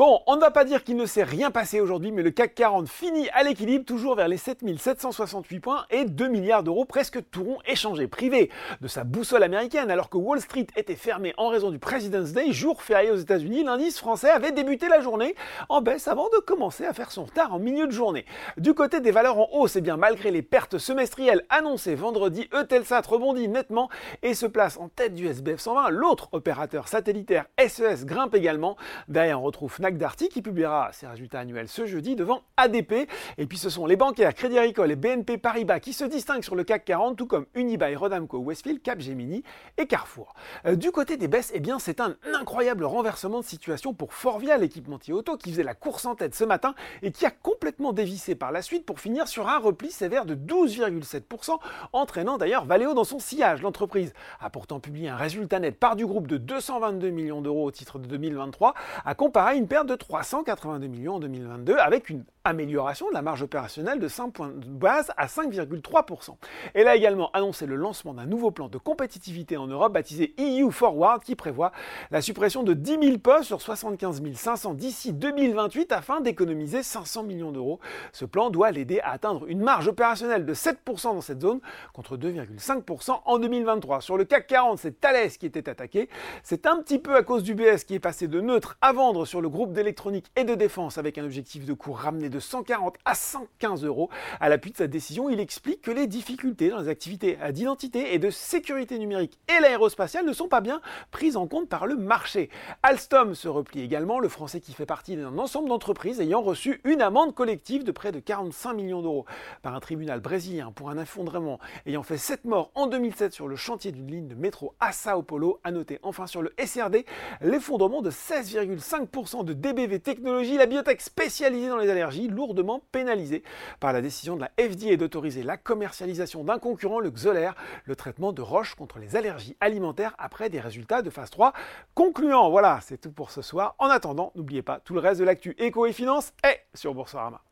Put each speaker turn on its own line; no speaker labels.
Bon, on ne va pas dire qu'il ne s'est rien passé aujourd'hui, mais le CAC 40 finit à l'équilibre, toujours vers les 7768 points et 2 milliards d'euros presque tout rond échangés. Privé de sa boussole américaine, alors que Wall Street était fermé en raison du President's Day, jour férié aux États-Unis, l'indice français avait débuté la journée en baisse avant de commencer à faire son retard en milieu de journée. Du côté des valeurs en hausse, et eh bien malgré les pertes semestrielles annoncées vendredi, Eutelsat rebondit nettement et se place en tête du SBF 120. L'autre opérateur satellitaire SES e grimpe également. Derrière, on retrouve Darty qui publiera ses résultats annuels ce jeudi devant ADP. Et puis ce sont les bancaires Crédit Agricole et BNP Paribas qui se distinguent sur le CAC 40, tout comme Unibail, Rodamco, Westfield, Capgemini et Carrefour. Euh, du côté des baisses, eh bien c'est un incroyable renversement de situation pour Forvia, l'équipementier auto qui faisait la course en tête ce matin et qui a complètement dévissé par la suite pour finir sur un repli sévère de 12,7%, entraînant d'ailleurs Valeo dans son sillage. L'entreprise a pourtant publié un résultat net par du groupe de 222 millions d'euros au titre de 2023, à comparer une perte de 382 millions en 2022 avec une amélioration de la marge opérationnelle de 5 points de base à 5,3%. Elle a également annoncé le lancement d'un nouveau plan de compétitivité en Europe baptisé EU Forward qui prévoit la suppression de 10 000 postes sur 75 500 d'ici 2028 afin d'économiser 500 millions d'euros. Ce plan doit l'aider à atteindre une marge opérationnelle de 7% dans cette zone contre 2,5% en 2023. Sur le CAC 40, c'est Thales qui était attaqué. C'est un petit peu à cause du BS qui est passé de neutre à vendre sur le groupe d'électronique et de défense avec un objectif de cours ramené de 140 à 115 euros. À l'appui de sa décision, il explique que les difficultés dans les activités d'identité et de sécurité numérique et l'aérospatiale ne sont pas bien prises en compte par le marché. Alstom se replie également, le français qui fait partie d'un ensemble d'entreprises ayant reçu une amende collective de près de 45 millions d'euros par un tribunal brésilien pour un effondrement ayant fait 7 morts en 2007 sur le chantier d'une ligne de métro à Sao Paulo. À noter enfin sur le SRD l'effondrement de 16,5% de DBV Technologies, la biotech spécialisée dans les allergies lourdement pénalisé par la décision de la FDA d'autoriser la commercialisation d'un concurrent, le Xolair, le traitement de roches contre les allergies alimentaires après des résultats de phase 3 concluants. Voilà, c'est tout pour ce soir. En attendant, n'oubliez pas, tout le reste de l'actu éco et finance est sur Boursorama.